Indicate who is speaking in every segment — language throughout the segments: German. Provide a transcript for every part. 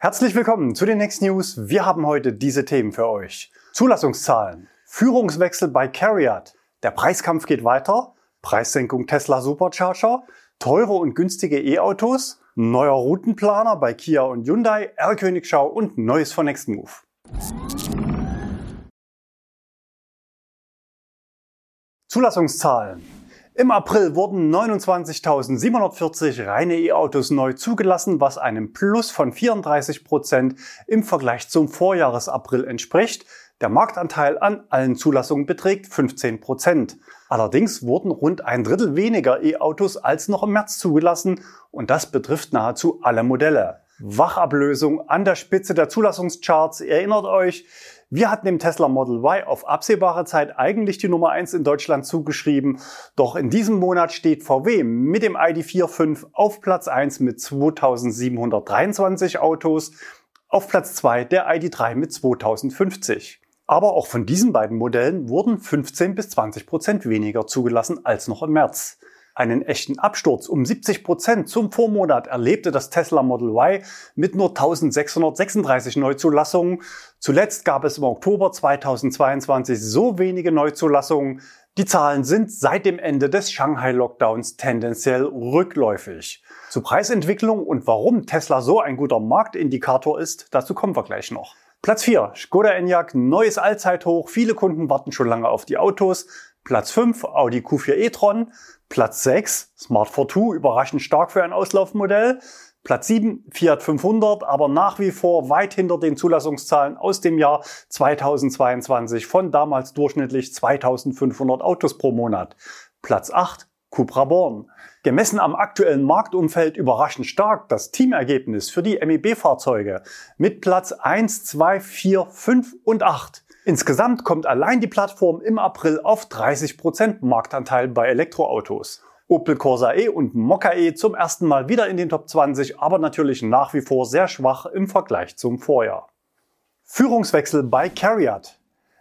Speaker 1: Herzlich willkommen zu den Next News. Wir haben heute diese Themen für euch. Zulassungszahlen, Führungswechsel bei Carriot, der Preiskampf geht weiter, Preissenkung Tesla Supercharger, teure und günstige E-Autos, neuer Routenplaner bei Kia und Hyundai, R-Königschau und Neues von Nextmove. Zulassungszahlen. Im April wurden 29.740 reine E-Autos neu zugelassen, was einem Plus von 34 Prozent im Vergleich zum Vorjahresapril entspricht. Der Marktanteil an allen Zulassungen beträgt 15 Prozent. Allerdings wurden rund ein Drittel weniger E-Autos als noch im März zugelassen und das betrifft nahezu alle Modelle. Wachablösung an der Spitze der Zulassungscharts. Erinnert euch, wir hatten dem Tesla Model Y auf absehbare Zeit eigentlich die Nummer 1 in Deutschland zugeschrieben. Doch in diesem Monat steht VW mit dem ID.4.5 auf Platz 1 mit 2723 Autos, auf Platz 2 der ID.3 mit 2050. Aber auch von diesen beiden Modellen wurden 15 bis 20 Prozent weniger zugelassen als noch im März. Einen echten Absturz um 70 Prozent zum Vormonat erlebte das Tesla Model Y mit nur 1636 Neuzulassungen. Zuletzt gab es im Oktober 2022 so wenige Neuzulassungen. Die Zahlen sind seit dem Ende des Shanghai-Lockdowns tendenziell rückläufig. Zur Preisentwicklung und warum Tesla so ein guter Marktindikator ist, dazu kommen wir gleich noch. Platz 4, Skoda Enyaq, neues Allzeithoch. Viele Kunden warten schon lange auf die Autos. Platz 5, Audi Q4 e-tron. Platz 6, Smart Fortwo, überraschend stark für ein Auslaufmodell. Platz 7, Fiat 500, aber nach wie vor weit hinter den Zulassungszahlen aus dem Jahr 2022 von damals durchschnittlich 2500 Autos pro Monat. Platz 8, Cupra Born. Gemessen am aktuellen Marktumfeld überraschend stark das Teamergebnis für die MEB-Fahrzeuge mit Platz 1, 2, 4, 5 und 8. Insgesamt kommt allein die Plattform im April auf 30% Marktanteil bei Elektroautos. Opel Corsa E und Mokka E zum ersten Mal wieder in den Top 20, aber natürlich nach wie vor sehr schwach im Vergleich zum Vorjahr. Führungswechsel bei Carriot.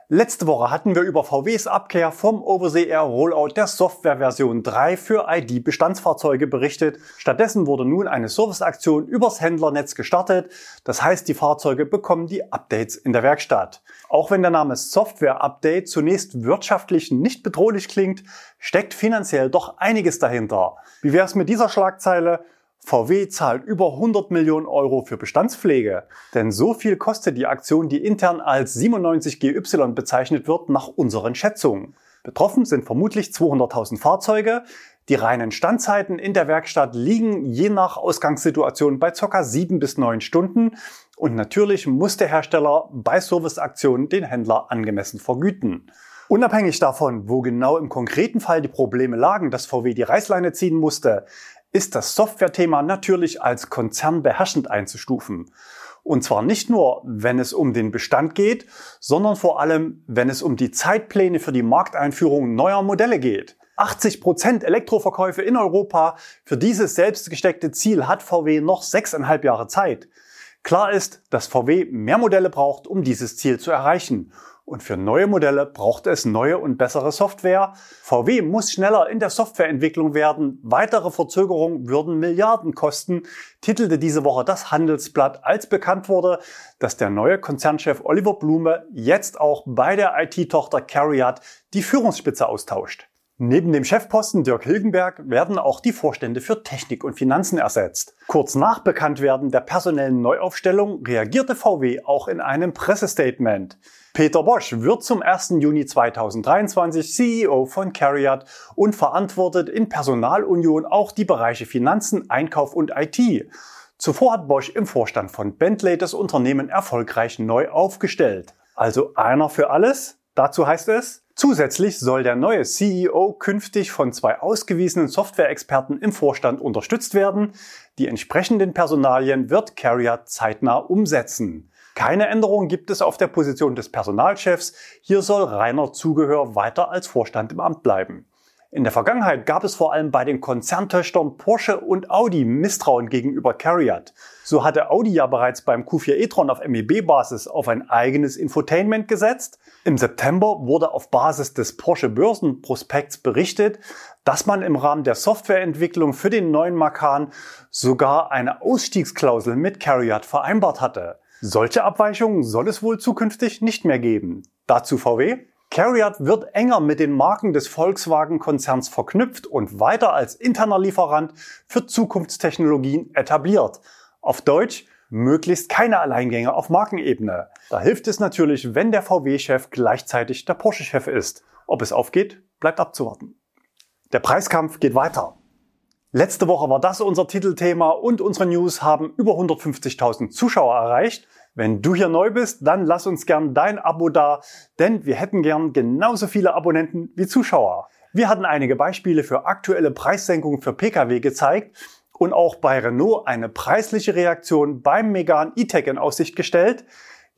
Speaker 1: Letzte Woche hatten wir über VWs Abkehr vom Oversea Rollout der Softwareversion 3 für ID-Bestandsfahrzeuge berichtet. Stattdessen wurde nun eine Serviceaktion übers Händlernetz gestartet. Das heißt, die Fahrzeuge bekommen die Updates in der Werkstatt. Auch wenn der Name Software Update zunächst wirtschaftlich nicht bedrohlich klingt, steckt finanziell doch einiges dahinter. Wie wäre es mit dieser Schlagzeile? VW zahlt über 100 Millionen Euro für Bestandspflege. Denn so viel kostet die Aktion, die intern als 97GY bezeichnet wird, nach unseren Schätzungen. Betroffen sind vermutlich 200.000 Fahrzeuge. Die reinen Standzeiten in der Werkstatt liegen je nach Ausgangssituation bei ca. 7 bis 9 Stunden. Und natürlich muss der Hersteller bei Serviceaktionen den Händler angemessen vergüten. Unabhängig davon, wo genau im konkreten Fall die Probleme lagen, dass VW die Reißleine ziehen musste, ist das Software-Thema natürlich als Konzern beherrschend einzustufen. Und zwar nicht nur, wenn es um den Bestand geht, sondern vor allem, wenn es um die Zeitpläne für die Markteinführung neuer Modelle geht. 80 Prozent Elektroverkäufe in Europa. Für dieses selbstgesteckte Ziel hat VW noch sechseinhalb Jahre Zeit. Klar ist, dass VW mehr Modelle braucht, um dieses Ziel zu erreichen. Und für neue Modelle braucht es neue und bessere Software. VW muss schneller in der Softwareentwicklung werden. Weitere Verzögerungen würden Milliarden kosten, titelte diese Woche das Handelsblatt, als bekannt wurde, dass der neue Konzernchef Oliver Blume jetzt auch bei der IT-Tochter Carriot die Führungsspitze austauscht. Neben dem Chefposten Dirk Hilgenberg werden auch die Vorstände für Technik und Finanzen ersetzt. Kurz nach Bekanntwerden der personellen Neuaufstellung reagierte VW auch in einem Pressestatement. Peter Bosch wird zum 1. Juni 2023 CEO von Carriot und verantwortet in Personalunion auch die Bereiche Finanzen, Einkauf und IT. Zuvor hat Bosch im Vorstand von Bentley das Unternehmen erfolgreich neu aufgestellt. Also einer für alles? Dazu heißt es, Zusätzlich soll der neue CEO künftig von zwei ausgewiesenen Software-Experten im Vorstand unterstützt werden. Die entsprechenden Personalien wird Carrier zeitnah umsetzen. Keine Änderung gibt es auf der Position des Personalchefs. Hier soll reiner Zugehör weiter als Vorstand im Amt bleiben. In der Vergangenheit gab es vor allem bei den Konzerntöchtern Porsche und Audi Misstrauen gegenüber Cariat. So hatte Audi ja bereits beim Q4 e-tron auf MEB-Basis auf ein eigenes Infotainment gesetzt. Im September wurde auf Basis des Porsche Börsenprospekts berichtet, dass man im Rahmen der Softwareentwicklung für den neuen Macan sogar eine Ausstiegsklausel mit Cariat vereinbart hatte. Solche Abweichungen soll es wohl zukünftig nicht mehr geben. Dazu VW. Cariat wird enger mit den Marken des Volkswagen-Konzerns verknüpft und weiter als interner Lieferant für Zukunftstechnologien etabliert. Auf Deutsch, möglichst keine Alleingänge auf Markenebene. Da hilft es natürlich, wenn der VW-Chef gleichzeitig der Porsche-Chef ist. Ob es aufgeht, bleibt abzuwarten. Der Preiskampf geht weiter. Letzte Woche war das unser Titelthema und unsere News haben über 150.000 Zuschauer erreicht. Wenn du hier neu bist, dann lass uns gern dein Abo da, denn wir hätten gern genauso viele Abonnenten wie Zuschauer. Wir hatten einige Beispiele für aktuelle Preissenkungen für Pkw gezeigt und auch bei Renault eine preisliche Reaktion beim Megan E-Tech in Aussicht gestellt.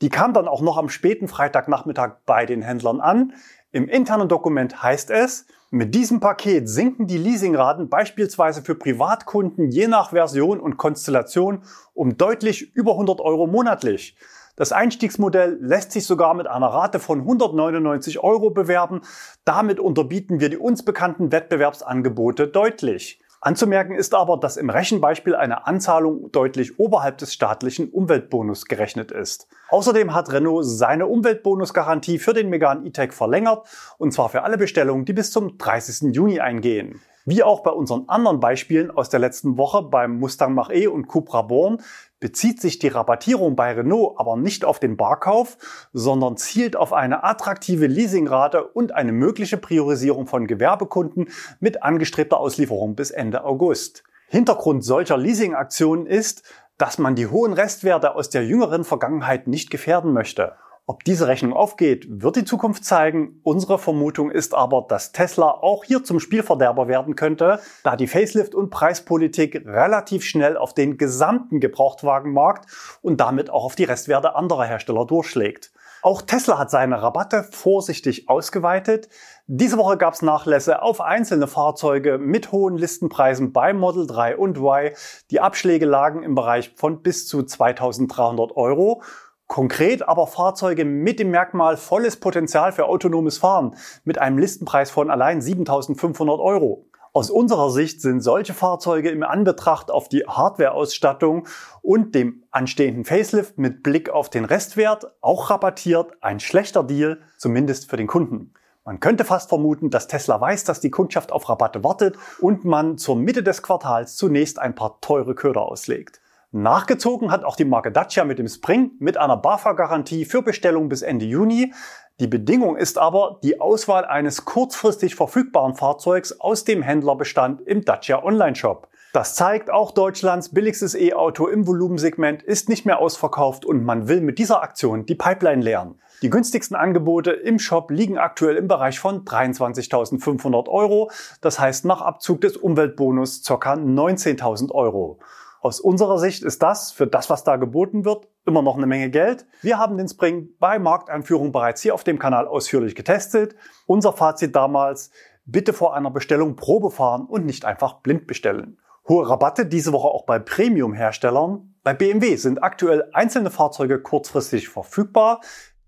Speaker 1: Die kam dann auch noch am späten Freitagnachmittag bei den Händlern an. Im internen Dokument heißt es, mit diesem Paket sinken die Leasingraten beispielsweise für Privatkunden je nach Version und Konstellation um deutlich über 100 Euro monatlich. Das Einstiegsmodell lässt sich sogar mit einer Rate von 199 Euro bewerben. Damit unterbieten wir die uns bekannten Wettbewerbsangebote deutlich. Anzumerken ist aber, dass im Rechenbeispiel eine Anzahlung deutlich oberhalb des staatlichen Umweltbonus gerechnet ist. Außerdem hat Renault seine Umweltbonusgarantie für den Megane E-Tech verlängert, und zwar für alle Bestellungen, die bis zum 30. Juni eingehen. Wie auch bei unseren anderen Beispielen aus der letzten Woche beim Mustang Mach-E und Cupra Born bezieht sich die Rabattierung bei Renault aber nicht auf den Barkauf, sondern zielt auf eine attraktive Leasingrate und eine mögliche Priorisierung von Gewerbekunden mit angestrebter Auslieferung bis Ende August. Hintergrund solcher Leasingaktionen ist, dass man die hohen Restwerte aus der jüngeren Vergangenheit nicht gefährden möchte. Ob diese Rechnung aufgeht, wird die Zukunft zeigen. Unsere Vermutung ist aber, dass Tesla auch hier zum Spielverderber werden könnte, da die Facelift- und Preispolitik relativ schnell auf den gesamten Gebrauchtwagenmarkt und damit auch auf die Restwerte anderer Hersteller durchschlägt. Auch Tesla hat seine Rabatte vorsichtig ausgeweitet. Diese Woche gab es Nachlässe auf einzelne Fahrzeuge mit hohen Listenpreisen bei Model 3 und Y. Die Abschläge lagen im Bereich von bis zu 2300 Euro. Konkret aber Fahrzeuge mit dem Merkmal volles Potenzial für autonomes Fahren mit einem Listenpreis von allein 7500 Euro. Aus unserer Sicht sind solche Fahrzeuge im Anbetracht auf die Hardware-Ausstattung und dem anstehenden Facelift mit Blick auf den Restwert auch rabattiert ein schlechter Deal, zumindest für den Kunden. Man könnte fast vermuten, dass Tesla weiß, dass die Kundschaft auf Rabatte wartet und man zur Mitte des Quartals zunächst ein paar teure Köder auslegt. Nachgezogen hat auch die Marke Dacia mit dem Spring mit einer BAFA-Garantie für Bestellung bis Ende Juni. Die Bedingung ist aber die Auswahl eines kurzfristig verfügbaren Fahrzeugs aus dem Händlerbestand im Dacia Online-Shop. Das zeigt, auch Deutschlands billigstes E-Auto im Volumensegment ist nicht mehr ausverkauft und man will mit dieser Aktion die Pipeline leeren. Die günstigsten Angebote im Shop liegen aktuell im Bereich von 23.500 Euro, das heißt nach Abzug des Umweltbonus ca. 19.000 Euro. Aus unserer Sicht ist das für das, was da geboten wird, immer noch eine Menge Geld. Wir haben den Spring bei Markteinführung bereits hier auf dem Kanal ausführlich getestet. Unser Fazit damals, bitte vor einer Bestellung Probe fahren und nicht einfach blind bestellen. Hohe Rabatte diese Woche auch bei Premium-Herstellern. Bei BMW sind aktuell einzelne Fahrzeuge kurzfristig verfügbar.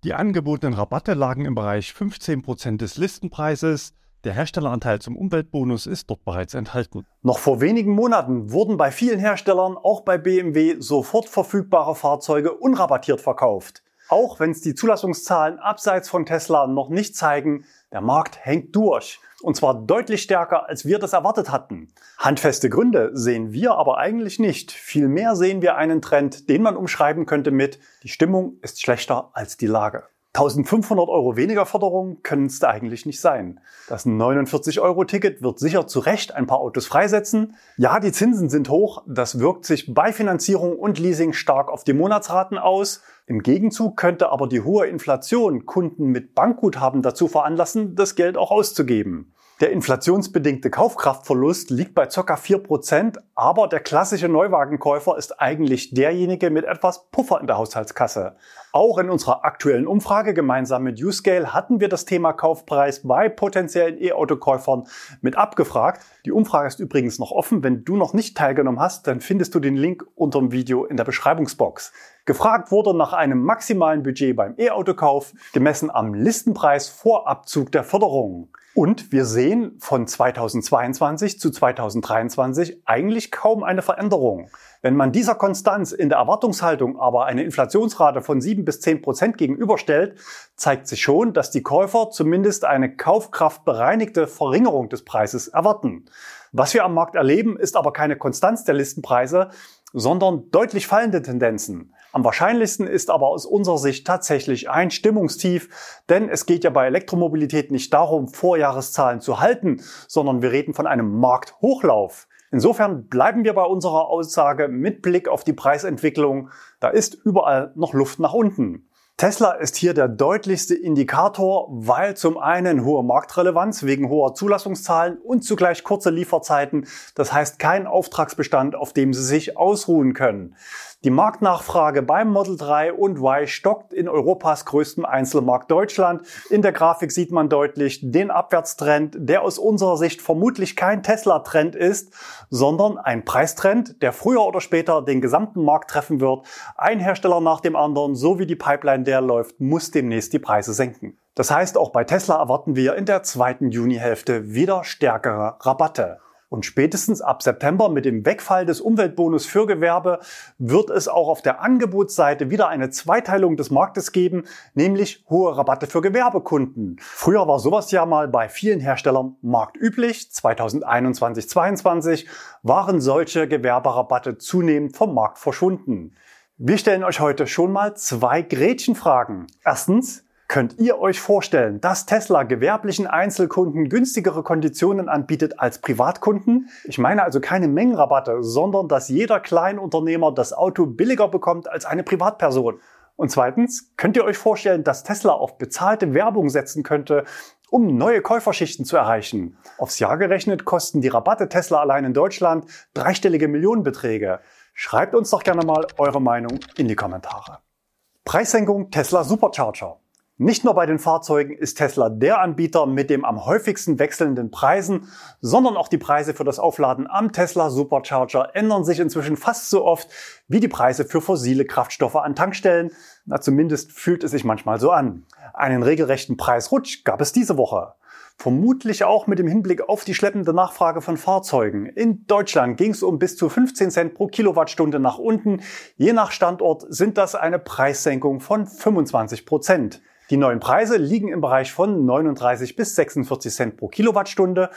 Speaker 1: Die angebotenen Rabatte lagen im Bereich 15% des Listenpreises. Der Herstelleranteil zum Umweltbonus ist dort bereits enthalten. Noch vor wenigen Monaten wurden bei vielen Herstellern, auch bei BMW, sofort verfügbare Fahrzeuge unrabattiert verkauft. Auch wenn es die Zulassungszahlen abseits von Tesla noch nicht zeigen, der Markt hängt durch. Und zwar deutlich stärker, als wir das erwartet hatten. Handfeste Gründe sehen wir aber eigentlich nicht. Vielmehr sehen wir einen Trend, den man umschreiben könnte mit, die Stimmung ist schlechter als die Lage. 1500 Euro weniger Förderung können es da eigentlich nicht sein. Das 49-Euro-Ticket wird sicher zu Recht ein paar Autos freisetzen. Ja, die Zinsen sind hoch. Das wirkt sich bei Finanzierung und Leasing stark auf die Monatsraten aus. Im Gegenzug könnte aber die hohe Inflation Kunden mit Bankguthaben dazu veranlassen, das Geld auch auszugeben. Der inflationsbedingte Kaufkraftverlust liegt bei ca. 4%, aber der klassische Neuwagenkäufer ist eigentlich derjenige mit etwas Puffer in der Haushaltskasse. Auch in unserer aktuellen Umfrage gemeinsam mit Uscale hatten wir das Thema Kaufpreis bei potenziellen E-Autokäufern mit abgefragt. Die Umfrage ist übrigens noch offen. Wenn du noch nicht teilgenommen hast, dann findest du den Link unter dem Video in der Beschreibungsbox. Gefragt wurde nach einem maximalen Budget beim E-Autokauf, gemessen am Listenpreis vor Abzug der Förderung. Und wir sehen von 2022 zu 2023 eigentlich kaum eine Veränderung. Wenn man dieser Konstanz in der Erwartungshaltung aber eine Inflationsrate von 7 bis 10 Prozent gegenüberstellt, zeigt sich schon, dass die Käufer zumindest eine kaufkraftbereinigte Verringerung des Preises erwarten. Was wir am Markt erleben, ist aber keine Konstanz der Listenpreise, sondern deutlich fallende Tendenzen. Am wahrscheinlichsten ist aber aus unserer Sicht tatsächlich ein Stimmungstief, denn es geht ja bei Elektromobilität nicht darum, Vorjahreszahlen zu halten, sondern wir reden von einem Markthochlauf. Insofern bleiben wir bei unserer Aussage mit Blick auf die Preisentwicklung. Da ist überall noch Luft nach unten. Tesla ist hier der deutlichste Indikator, weil zum einen hohe Marktrelevanz wegen hoher Zulassungszahlen und zugleich kurze Lieferzeiten, das heißt kein Auftragsbestand, auf dem sie sich ausruhen können. Die Marktnachfrage beim Model 3 und Y stockt in Europas größtem Einzelmarkt Deutschland. In der Grafik sieht man deutlich den Abwärtstrend, der aus unserer Sicht vermutlich kein Tesla-Trend ist, sondern ein Preistrend, der früher oder später den gesamten Markt treffen wird. Ein Hersteller nach dem anderen, so wie die Pipeline der läuft, muss demnächst die Preise senken. Das heißt, auch bei Tesla erwarten wir in der zweiten Junihälfte wieder stärkere Rabatte. Und spätestens ab September mit dem Wegfall des Umweltbonus für Gewerbe wird es auch auf der Angebotsseite wieder eine Zweiteilung des Marktes geben, nämlich hohe Rabatte für Gewerbekunden. Früher war sowas ja mal bei vielen Herstellern marktüblich. 2021-22 waren solche Gewerberabatte zunehmend vom Markt verschwunden. Wir stellen euch heute schon mal zwei Gretchenfragen. Erstens, Könnt ihr euch vorstellen, dass Tesla gewerblichen Einzelkunden günstigere Konditionen anbietet als Privatkunden? Ich meine also keine Mengenrabatte, sondern dass jeder Kleinunternehmer das Auto billiger bekommt als eine Privatperson. Und zweitens, könnt ihr euch vorstellen, dass Tesla auf bezahlte Werbung setzen könnte, um neue Käuferschichten zu erreichen? Aufs Jahr gerechnet kosten die Rabatte Tesla allein in Deutschland dreistellige Millionenbeträge. Schreibt uns doch gerne mal eure Meinung in die Kommentare. Preissenkung Tesla Supercharger. Nicht nur bei den Fahrzeugen ist Tesla der Anbieter mit dem am häufigsten wechselnden Preisen, sondern auch die Preise für das Aufladen am Tesla Supercharger ändern sich inzwischen fast so oft wie die Preise für fossile Kraftstoffe an Tankstellen. Na, zumindest fühlt es sich manchmal so an. Einen regelrechten Preisrutsch gab es diese Woche. Vermutlich auch mit dem Hinblick auf die schleppende Nachfrage von Fahrzeugen. In Deutschland ging es um bis zu 15 Cent pro Kilowattstunde nach unten. Je nach Standort sind das eine Preissenkung von 25 Prozent. Die neuen Preise liegen im Bereich von 39 bis 46 Cent pro Kilowattstunde,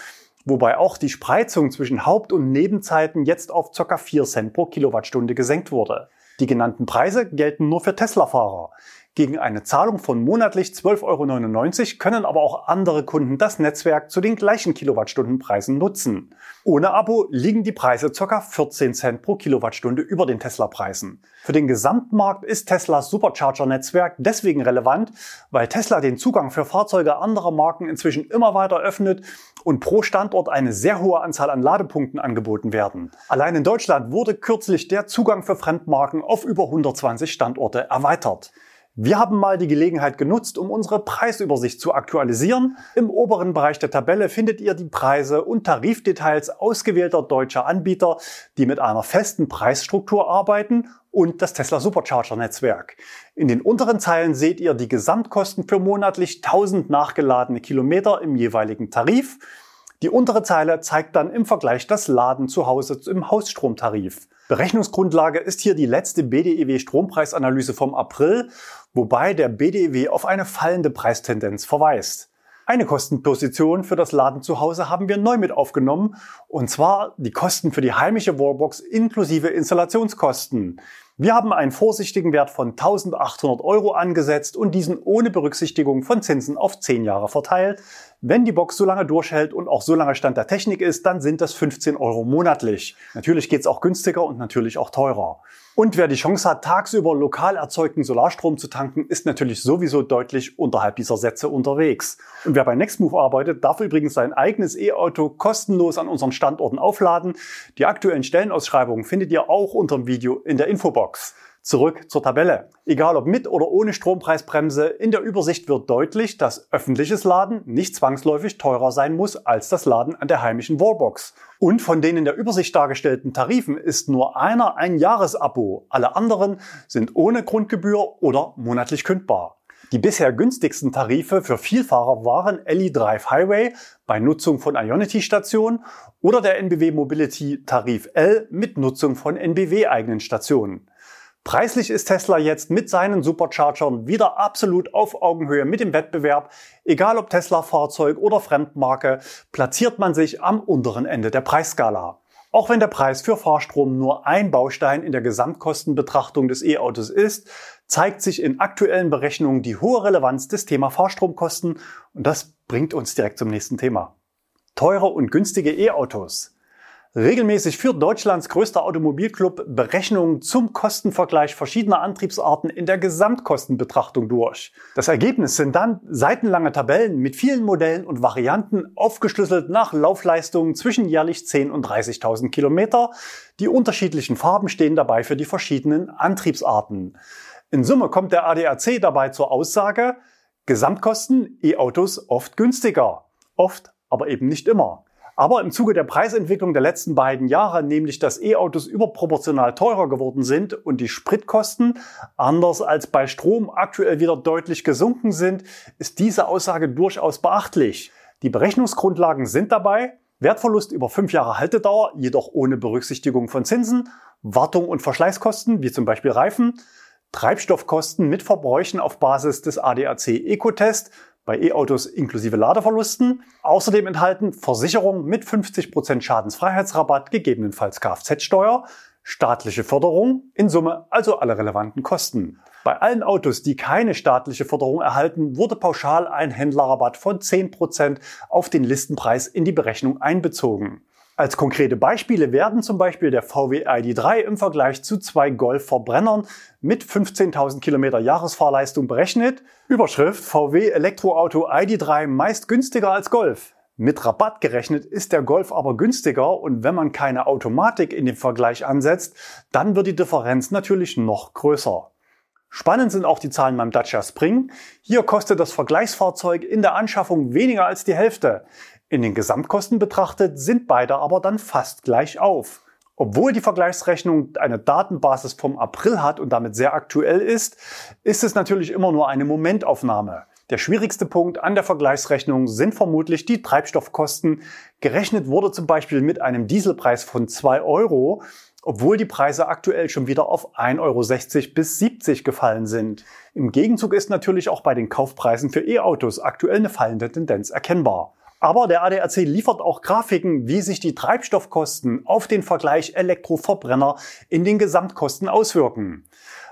Speaker 1: wobei auch die Spreizung zwischen Haupt- und Nebenzeiten jetzt auf ca. 4 Cent pro Kilowattstunde gesenkt wurde. Die genannten Preise gelten nur für Tesla-Fahrer. Gegen eine Zahlung von monatlich 12,99 Euro können aber auch andere Kunden das Netzwerk zu den gleichen Kilowattstundenpreisen nutzen. Ohne Abo liegen die Preise ca. 14 Cent pro Kilowattstunde über den Tesla-Preisen. Für den Gesamtmarkt ist Teslas Supercharger-Netzwerk deswegen relevant, weil Tesla den Zugang für Fahrzeuge anderer Marken inzwischen immer weiter öffnet und pro Standort eine sehr hohe Anzahl an Ladepunkten angeboten werden. Allein in Deutschland wurde kürzlich der Zugang für Fremdmarken auf über 120 Standorte erweitert. Wir haben mal die Gelegenheit genutzt, um unsere Preisübersicht zu aktualisieren. Im oberen Bereich der Tabelle findet ihr die Preise und Tarifdetails ausgewählter deutscher Anbieter, die mit einer festen Preisstruktur arbeiten und das Tesla Supercharger Netzwerk. In den unteren Zeilen seht ihr die Gesamtkosten für monatlich 1000 nachgeladene Kilometer im jeweiligen Tarif. Die untere Zeile zeigt dann im Vergleich das Laden zu Hause im Hausstromtarif. Berechnungsgrundlage ist hier die letzte BDEW Strompreisanalyse vom April wobei der BDEW auf eine fallende Preistendenz verweist. Eine Kostenposition für das Laden zu Hause haben wir neu mit aufgenommen, und zwar die Kosten für die heimische Wallbox inklusive Installationskosten. Wir haben einen vorsichtigen Wert von 1800 Euro angesetzt und diesen ohne Berücksichtigung von Zinsen auf 10 Jahre verteilt. Wenn die Box so lange durchhält und auch so lange Stand der Technik ist, dann sind das 15 Euro monatlich. Natürlich geht's auch günstiger und natürlich auch teurer. Und wer die Chance hat, tagsüber lokal erzeugten Solarstrom zu tanken, ist natürlich sowieso deutlich unterhalb dieser Sätze unterwegs. Und wer bei Nextmove arbeitet, darf übrigens sein eigenes E-Auto kostenlos an unseren Standorten aufladen. Die aktuellen Stellenausschreibungen findet ihr auch unter dem Video in der Infobox. Zurück zur Tabelle. Egal ob mit oder ohne Strompreisbremse, in der Übersicht wird deutlich, dass öffentliches Laden nicht zwangsläufig teurer sein muss als das Laden an der heimischen Wallbox. Und von den in der Übersicht dargestellten Tarifen ist nur einer ein Jahresabo. Alle anderen sind ohne Grundgebühr oder monatlich kündbar. Die bisher günstigsten Tarife für Vielfahrer waren Ellie Drive Highway bei Nutzung von Ionity-Stationen oder der NBW Mobility Tarif L mit Nutzung von NBW-eigenen Stationen. Preislich ist Tesla jetzt mit seinen Superchargern wieder absolut auf Augenhöhe mit dem Wettbewerb. Egal ob Tesla-Fahrzeug oder Fremdmarke, platziert man sich am unteren Ende der Preisskala. Auch wenn der Preis für Fahrstrom nur ein Baustein in der Gesamtkostenbetrachtung des E-Autos ist, zeigt sich in aktuellen Berechnungen die hohe Relevanz des Thema Fahrstromkosten und das bringt uns direkt zum nächsten Thema. Teure und günstige E-Autos. Regelmäßig führt Deutschlands größter Automobilclub Berechnungen zum Kostenvergleich verschiedener Antriebsarten in der Gesamtkostenbetrachtung durch. Das Ergebnis sind dann seitenlange Tabellen mit vielen Modellen und Varianten aufgeschlüsselt nach Laufleistungen zwischen jährlich 10 und 30.000 Kilometer. Die unterschiedlichen Farben stehen dabei für die verschiedenen Antriebsarten. In Summe kommt der ADAC dabei zur Aussage, Gesamtkosten E-Autos oft günstiger. Oft, aber eben nicht immer. Aber im Zuge der Preisentwicklung der letzten beiden Jahre, nämlich dass E-Autos überproportional teurer geworden sind und die Spritkosten anders als bei Strom aktuell wieder deutlich gesunken sind, ist diese Aussage durchaus beachtlich. Die Berechnungsgrundlagen sind dabei Wertverlust über fünf Jahre Haltedauer, jedoch ohne Berücksichtigung von Zinsen, Wartung und Verschleißkosten, wie zum Beispiel Reifen, Treibstoffkosten mit Verbräuchen auf Basis des ADAC Ecotest bei E-Autos inklusive Ladeverlusten. Außerdem enthalten Versicherung mit 50% Schadensfreiheitsrabatt, gegebenenfalls Kfz-Steuer, staatliche Förderung, in Summe also alle relevanten Kosten. Bei allen Autos, die keine staatliche Förderung erhalten, wurde pauschal ein Händlerrabatt von 10% auf den Listenpreis in die Berechnung einbezogen. Als konkrete Beispiele werden zum Beispiel der VW ID3 im Vergleich zu zwei Golf-Verbrennern mit 15.000 Kilometer Jahresfahrleistung berechnet. Überschrift VW Elektroauto ID3 meist günstiger als Golf. Mit Rabatt gerechnet ist der Golf aber günstiger und wenn man keine Automatik in den Vergleich ansetzt, dann wird die Differenz natürlich noch größer. Spannend sind auch die Zahlen beim Dacia Spring. Hier kostet das Vergleichsfahrzeug in der Anschaffung weniger als die Hälfte. In den Gesamtkosten betrachtet sind beide aber dann fast gleich auf. Obwohl die Vergleichsrechnung eine Datenbasis vom April hat und damit sehr aktuell ist, ist es natürlich immer nur eine Momentaufnahme. Der schwierigste Punkt an der Vergleichsrechnung sind vermutlich die Treibstoffkosten. Gerechnet wurde zum Beispiel mit einem Dieselpreis von 2 Euro, obwohl die Preise aktuell schon wieder auf 1,60 Euro bis 70 gefallen sind. Im Gegenzug ist natürlich auch bei den Kaufpreisen für E-Autos aktuell eine fallende Tendenz erkennbar. Aber der ADAC liefert auch Grafiken, wie sich die Treibstoffkosten auf den Vergleich Elektroverbrenner in den Gesamtkosten auswirken.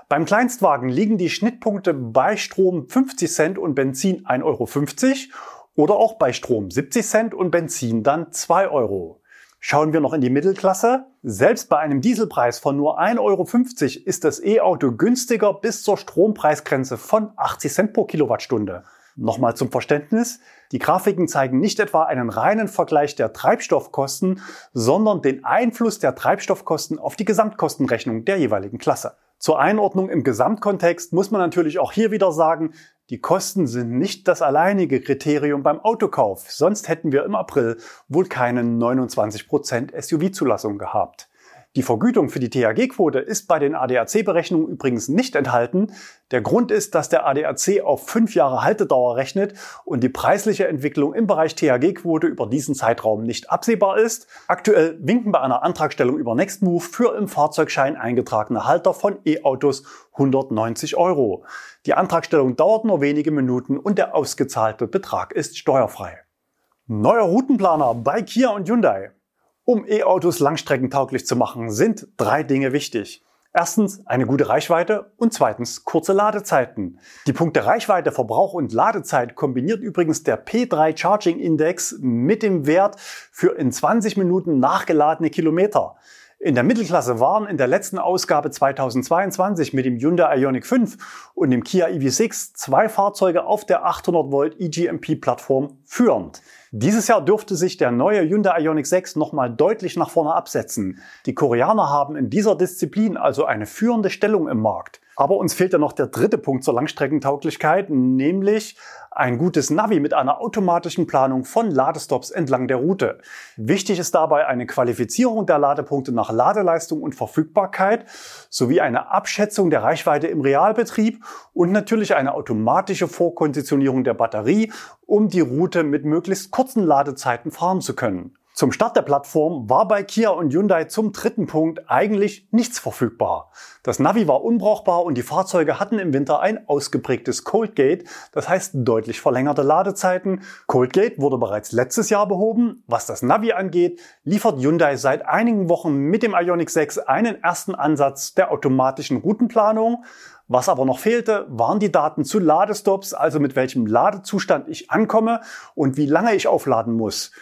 Speaker 1: Beim Kleinstwagen liegen die Schnittpunkte bei Strom 50 Cent und Benzin 1,50 Euro oder auch bei Strom 70 Cent und Benzin dann 2 Euro. Schauen wir noch in die Mittelklasse. Selbst bei einem Dieselpreis von nur 1,50 Euro ist das E-Auto günstiger bis zur Strompreisgrenze von 80 Cent pro Kilowattstunde. Nochmal zum Verständnis. Die Grafiken zeigen nicht etwa einen reinen Vergleich der Treibstoffkosten, sondern den Einfluss der Treibstoffkosten auf die Gesamtkostenrechnung der jeweiligen Klasse. Zur Einordnung im Gesamtkontext muss man natürlich auch hier wieder sagen, die Kosten sind nicht das alleinige Kriterium beim Autokauf, sonst hätten wir im April wohl keine 29% SUV-Zulassung gehabt. Die Vergütung für die THG-Quote ist bei den ADAC-Berechnungen übrigens nicht enthalten. Der Grund ist, dass der ADAC auf fünf Jahre Haltedauer rechnet und die preisliche Entwicklung im Bereich THG-Quote über diesen Zeitraum nicht absehbar ist. Aktuell winken bei einer Antragstellung über Nextmove für im Fahrzeugschein eingetragene Halter von E-Autos 190 Euro. Die Antragstellung dauert nur wenige Minuten und der ausgezahlte Betrag ist steuerfrei. Neuer Routenplaner bei Kia und Hyundai. Um E-Autos langstreckentauglich zu machen, sind drei Dinge wichtig. Erstens eine gute Reichweite und zweitens kurze Ladezeiten. Die Punkte Reichweite, Verbrauch und Ladezeit kombiniert übrigens der P3 Charging Index mit dem Wert für in 20 Minuten nachgeladene Kilometer. In der Mittelklasse waren in der letzten Ausgabe 2022 mit dem Hyundai Ioniq 5 und dem Kia EV6 zwei Fahrzeuge auf der 800 Volt eGMP Plattform führend. Dieses Jahr dürfte sich der neue Hyundai Ioniq 6 nochmal deutlich nach vorne absetzen. Die Koreaner haben in dieser Disziplin also eine führende Stellung im Markt. Aber uns fehlt ja noch der dritte Punkt zur Langstreckentauglichkeit, nämlich ein gutes Navi mit einer automatischen Planung von Ladestops entlang der Route. Wichtig ist dabei eine Qualifizierung der Ladepunkte nach Ladeleistung und Verfügbarkeit sowie eine Abschätzung der Reichweite im Realbetrieb und natürlich eine automatische Vorkonditionierung der Batterie, um die Route mit möglichst kurzen Ladezeiten fahren zu können. Zum Start der Plattform war bei Kia und Hyundai zum dritten Punkt eigentlich nichts verfügbar. Das Navi war unbrauchbar und die Fahrzeuge hatten im Winter ein ausgeprägtes Cold Gate, das heißt deutlich verlängerte Ladezeiten. Cold Gate wurde bereits letztes Jahr behoben. Was das Navi angeht, liefert Hyundai seit einigen Wochen mit dem Ioniq 6 einen ersten Ansatz der automatischen Routenplanung. Was aber noch fehlte, waren die Daten zu Ladestops, also mit welchem Ladezustand ich ankomme und wie lange ich aufladen muss.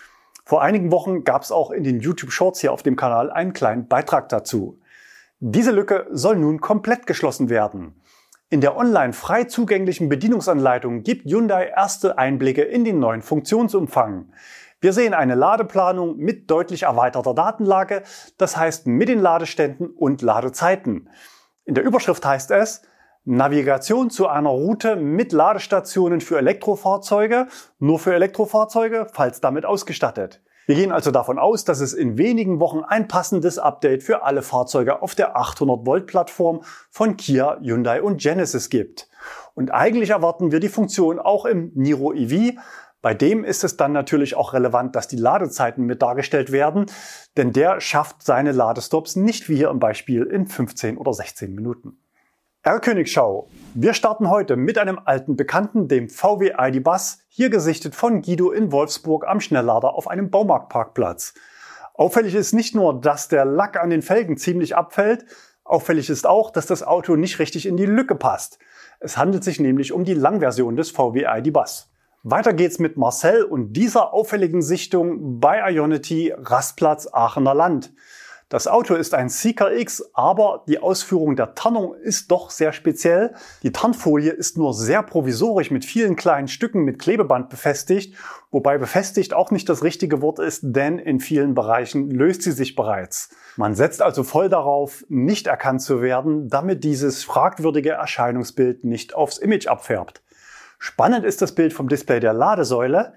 Speaker 1: Vor einigen Wochen gab es auch in den YouTube Shorts hier auf dem Kanal einen kleinen Beitrag dazu. Diese Lücke soll nun komplett geschlossen werden. In der online frei zugänglichen Bedienungsanleitung gibt Hyundai erste Einblicke in den neuen Funktionsumfang. Wir sehen eine Ladeplanung mit deutlich erweiterter Datenlage, das heißt mit den Ladeständen und Ladezeiten. In der Überschrift heißt es, Navigation zu einer Route mit Ladestationen für Elektrofahrzeuge, nur für Elektrofahrzeuge, falls damit ausgestattet. Wir gehen also davon aus, dass es in wenigen Wochen ein passendes Update für alle Fahrzeuge auf der 800 Volt Plattform von Kia, Hyundai und Genesis gibt. Und eigentlich erwarten wir die Funktion auch im Niro EV. Bei dem ist es dann natürlich auch relevant, dass die Ladezeiten mit dargestellt werden, denn der schafft seine Ladestops nicht wie hier im Beispiel in 15 oder 16 Minuten. R-Königschau. Wir starten heute mit einem alten Bekannten, dem VW ID Bus, hier gesichtet von Guido in Wolfsburg am Schnelllader auf einem Baumarktparkplatz. Auffällig ist nicht nur, dass der Lack an den Felgen ziemlich abfällt, auffällig ist auch, dass das Auto nicht richtig in die Lücke passt. Es handelt sich nämlich um die Langversion des VW ID Bus. Weiter geht's mit Marcel und dieser auffälligen Sichtung bei Ionity Rastplatz Aachener Land. Das Auto ist ein Seeker X, aber die Ausführung der Tarnung ist doch sehr speziell. Die Tarnfolie ist nur sehr provisorisch mit vielen kleinen Stücken mit Klebeband befestigt, wobei befestigt auch nicht das richtige Wort ist, denn in vielen Bereichen löst sie sich bereits. Man setzt also voll darauf, nicht erkannt zu werden, damit dieses fragwürdige Erscheinungsbild nicht aufs Image abfärbt. Spannend ist das Bild vom Display der Ladesäule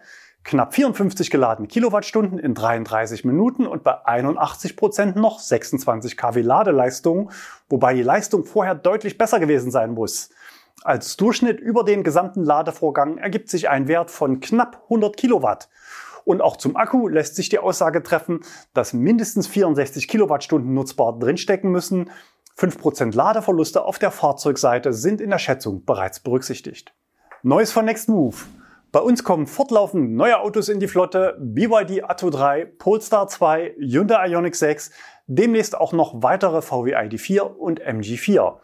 Speaker 1: knapp 54 geladene Kilowattstunden in 33 Minuten und bei 81 Prozent noch 26 kW Ladeleistung, wobei die Leistung vorher deutlich besser gewesen sein muss. Als Durchschnitt über den gesamten Ladevorgang ergibt sich ein Wert von knapp 100 Kilowatt. Und auch zum Akku lässt sich die Aussage treffen, dass mindestens 64 Kilowattstunden nutzbar drinstecken müssen. 5% Ladeverluste auf der Fahrzeugseite sind in der Schätzung bereits berücksichtigt. Neues von Next Move. Bei uns kommen fortlaufend neue Autos in die Flotte, BYD Atto 3, Polestar 2, Hyundai Ioniq 6, demnächst auch noch weitere VW ID4 und MG4.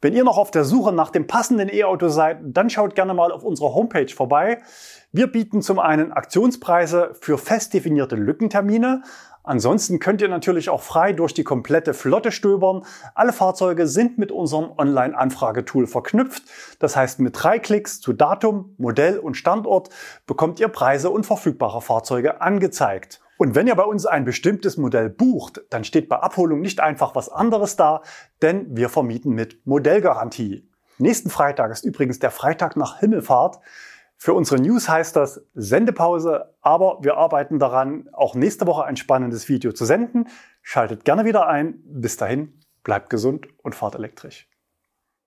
Speaker 1: Wenn ihr noch auf der Suche nach dem passenden E-Auto seid, dann schaut gerne mal auf unserer Homepage vorbei. Wir bieten zum einen Aktionspreise für fest definierte Lückentermine, Ansonsten könnt ihr natürlich auch frei durch die komplette Flotte stöbern. Alle Fahrzeuge sind mit unserem Online-Anfragetool verknüpft. Das heißt, mit drei Klicks zu Datum, Modell und Standort bekommt ihr Preise und verfügbare Fahrzeuge angezeigt. Und wenn ihr bei uns ein bestimmtes Modell bucht, dann steht bei Abholung nicht einfach was anderes da, denn wir vermieten mit Modellgarantie. Nächsten Freitag ist übrigens der Freitag nach Himmelfahrt. Für unsere News heißt das Sendepause, aber wir arbeiten daran, auch nächste Woche ein spannendes Video zu senden. Schaltet gerne wieder ein. Bis dahin, bleibt gesund und fahrt elektrisch.